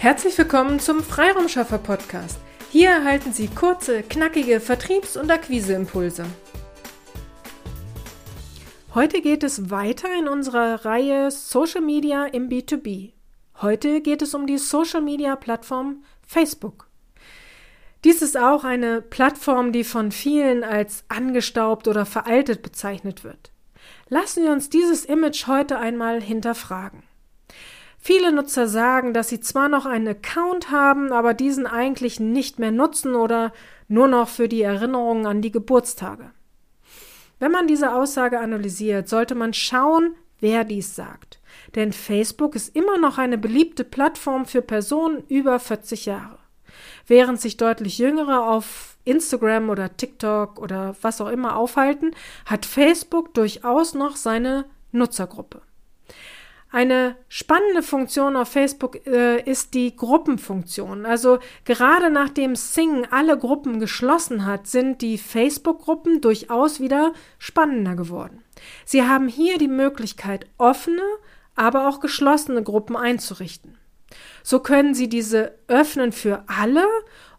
Herzlich willkommen zum Freiraumschaffer Podcast. Hier erhalten Sie kurze, knackige Vertriebs- und Akquiseimpulse. Heute geht es weiter in unserer Reihe Social Media im B2B. Heute geht es um die Social Media Plattform Facebook. Dies ist auch eine Plattform, die von vielen als angestaubt oder veraltet bezeichnet wird. Lassen wir uns dieses Image heute einmal hinterfragen. Viele Nutzer sagen, dass sie zwar noch einen Account haben, aber diesen eigentlich nicht mehr nutzen oder nur noch für die Erinnerungen an die Geburtstage. Wenn man diese Aussage analysiert, sollte man schauen, wer dies sagt. Denn Facebook ist immer noch eine beliebte Plattform für Personen über 40 Jahre. Während sich deutlich Jüngere auf Instagram oder TikTok oder was auch immer aufhalten, hat Facebook durchaus noch seine Nutzergruppe. Eine spannende Funktion auf Facebook äh, ist die Gruppenfunktion. Also gerade nachdem Sing alle Gruppen geschlossen hat, sind die Facebook-Gruppen durchaus wieder spannender geworden. Sie haben hier die Möglichkeit, offene, aber auch geschlossene Gruppen einzurichten. So können Sie diese öffnen für alle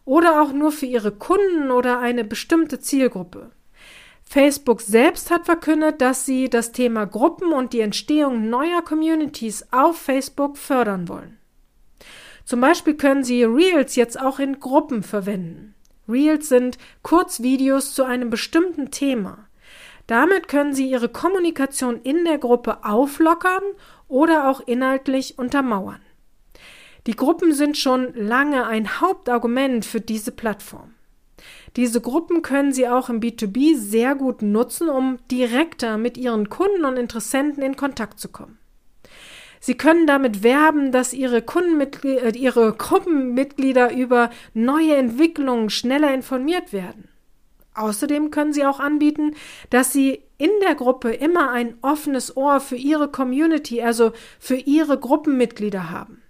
oder auch nur für Ihre Kunden oder eine bestimmte Zielgruppe. Facebook selbst hat verkündet, dass sie das Thema Gruppen und die Entstehung neuer Communities auf Facebook fördern wollen. Zum Beispiel können Sie Reels jetzt auch in Gruppen verwenden. Reels sind Kurzvideos zu einem bestimmten Thema. Damit können Sie Ihre Kommunikation in der Gruppe auflockern oder auch inhaltlich untermauern. Die Gruppen sind schon lange ein Hauptargument für diese Plattform. Diese Gruppen können Sie auch im B2B sehr gut nutzen, um direkter mit Ihren Kunden und Interessenten in Kontakt zu kommen. Sie können damit werben, dass Ihre, äh, Ihre Gruppenmitglieder über neue Entwicklungen schneller informiert werden. Außerdem können Sie auch anbieten, dass Sie in der Gruppe immer ein offenes Ohr für Ihre Community, also für Ihre Gruppenmitglieder haben.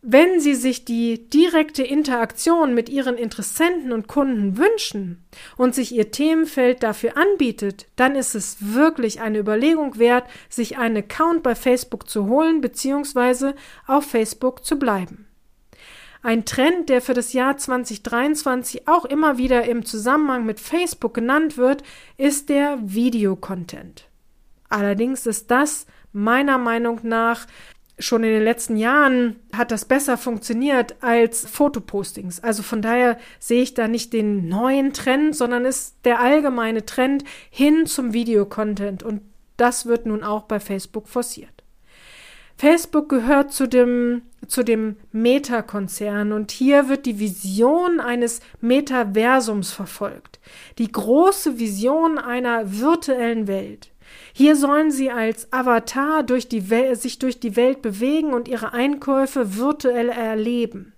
Wenn Sie sich die direkte Interaktion mit Ihren Interessenten und Kunden wünschen und sich Ihr Themenfeld dafür anbietet, dann ist es wirklich eine Überlegung wert, sich einen Account bei Facebook zu holen bzw. auf Facebook zu bleiben. Ein Trend, der für das Jahr 2023 auch immer wieder im Zusammenhang mit Facebook genannt wird, ist der Videocontent. Allerdings ist das meiner Meinung nach schon in den letzten Jahren hat das besser funktioniert als Fotopostings. Also von daher sehe ich da nicht den neuen Trend, sondern ist der allgemeine Trend hin zum Videocontent. Und das wird nun auch bei Facebook forciert. Facebook gehört zu dem, zu dem Meta-Konzern und hier wird die Vision eines Metaversums verfolgt. Die große Vision einer virtuellen Welt. Hier sollen sie als Avatar durch die sich durch die Welt bewegen und ihre Einkäufe virtuell erleben.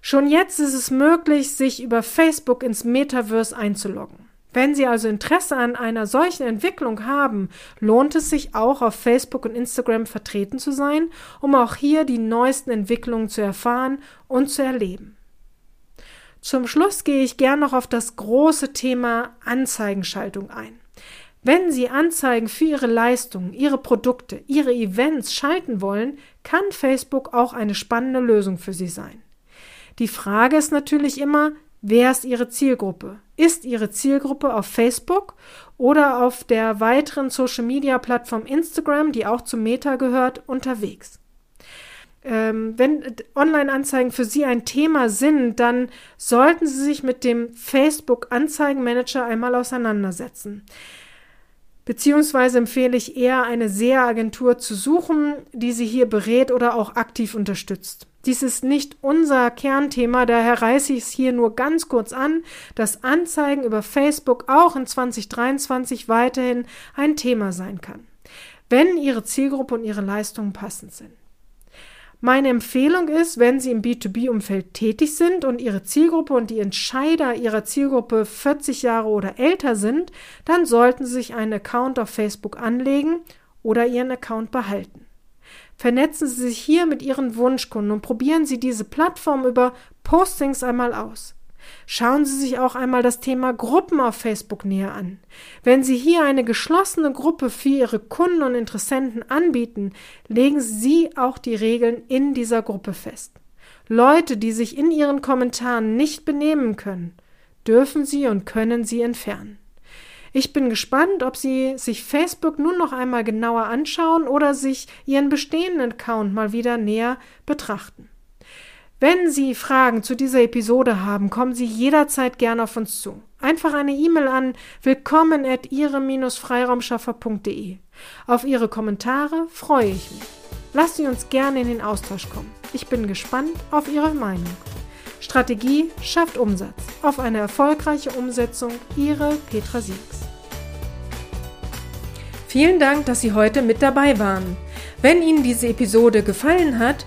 Schon jetzt ist es möglich, sich über Facebook ins Metaverse einzuloggen. Wenn Sie also Interesse an einer solchen Entwicklung haben, lohnt es sich auch auf Facebook und Instagram vertreten zu sein, um auch hier die neuesten Entwicklungen zu erfahren und zu erleben. Zum Schluss gehe ich gern noch auf das große Thema Anzeigenschaltung ein. Wenn Sie Anzeigen für Ihre Leistungen, Ihre Produkte, Ihre Events schalten wollen, kann Facebook auch eine spannende Lösung für Sie sein. Die Frage ist natürlich immer, wer ist Ihre Zielgruppe? Ist Ihre Zielgruppe auf Facebook oder auf der weiteren Social-Media-Plattform Instagram, die auch zum Meta gehört, unterwegs? Ähm, wenn Online-Anzeigen für Sie ein Thema sind, dann sollten Sie sich mit dem Facebook-Anzeigenmanager einmal auseinandersetzen. Beziehungsweise empfehle ich eher, eine SEA-Agentur zu suchen, die Sie hier berät oder auch aktiv unterstützt. Dies ist nicht unser Kernthema, daher reiße ich es hier nur ganz kurz an, dass Anzeigen über Facebook auch in 2023 weiterhin ein Thema sein kann, wenn Ihre Zielgruppe und Ihre Leistungen passend sind. Meine Empfehlung ist, wenn Sie im B2B-Umfeld tätig sind und Ihre Zielgruppe und die Entscheider Ihrer Zielgruppe 40 Jahre oder älter sind, dann sollten Sie sich einen Account auf Facebook anlegen oder Ihren Account behalten. Vernetzen Sie sich hier mit Ihren Wunschkunden und probieren Sie diese Plattform über Postings einmal aus. Schauen Sie sich auch einmal das Thema Gruppen auf Facebook näher an. Wenn Sie hier eine geschlossene Gruppe für Ihre Kunden und Interessenten anbieten, legen Sie auch die Regeln in dieser Gruppe fest. Leute, die sich in ihren Kommentaren nicht benehmen können, dürfen Sie und können Sie entfernen. Ich bin gespannt, ob Sie sich Facebook nun noch einmal genauer anschauen oder sich Ihren bestehenden Account mal wieder näher betrachten. Wenn Sie Fragen zu dieser Episode haben, kommen Sie jederzeit gerne auf uns zu. Einfach eine E-Mail an willkommen at ihre-freiraumschaffer.de. Auf Ihre Kommentare freue ich mich. Lassen Sie uns gerne in den Austausch kommen. Ich bin gespannt auf Ihre Meinung. Strategie schafft Umsatz. Auf eine erfolgreiche Umsetzung. Ihre Petra Siegs. Vielen Dank, dass Sie heute mit dabei waren. Wenn Ihnen diese Episode gefallen hat,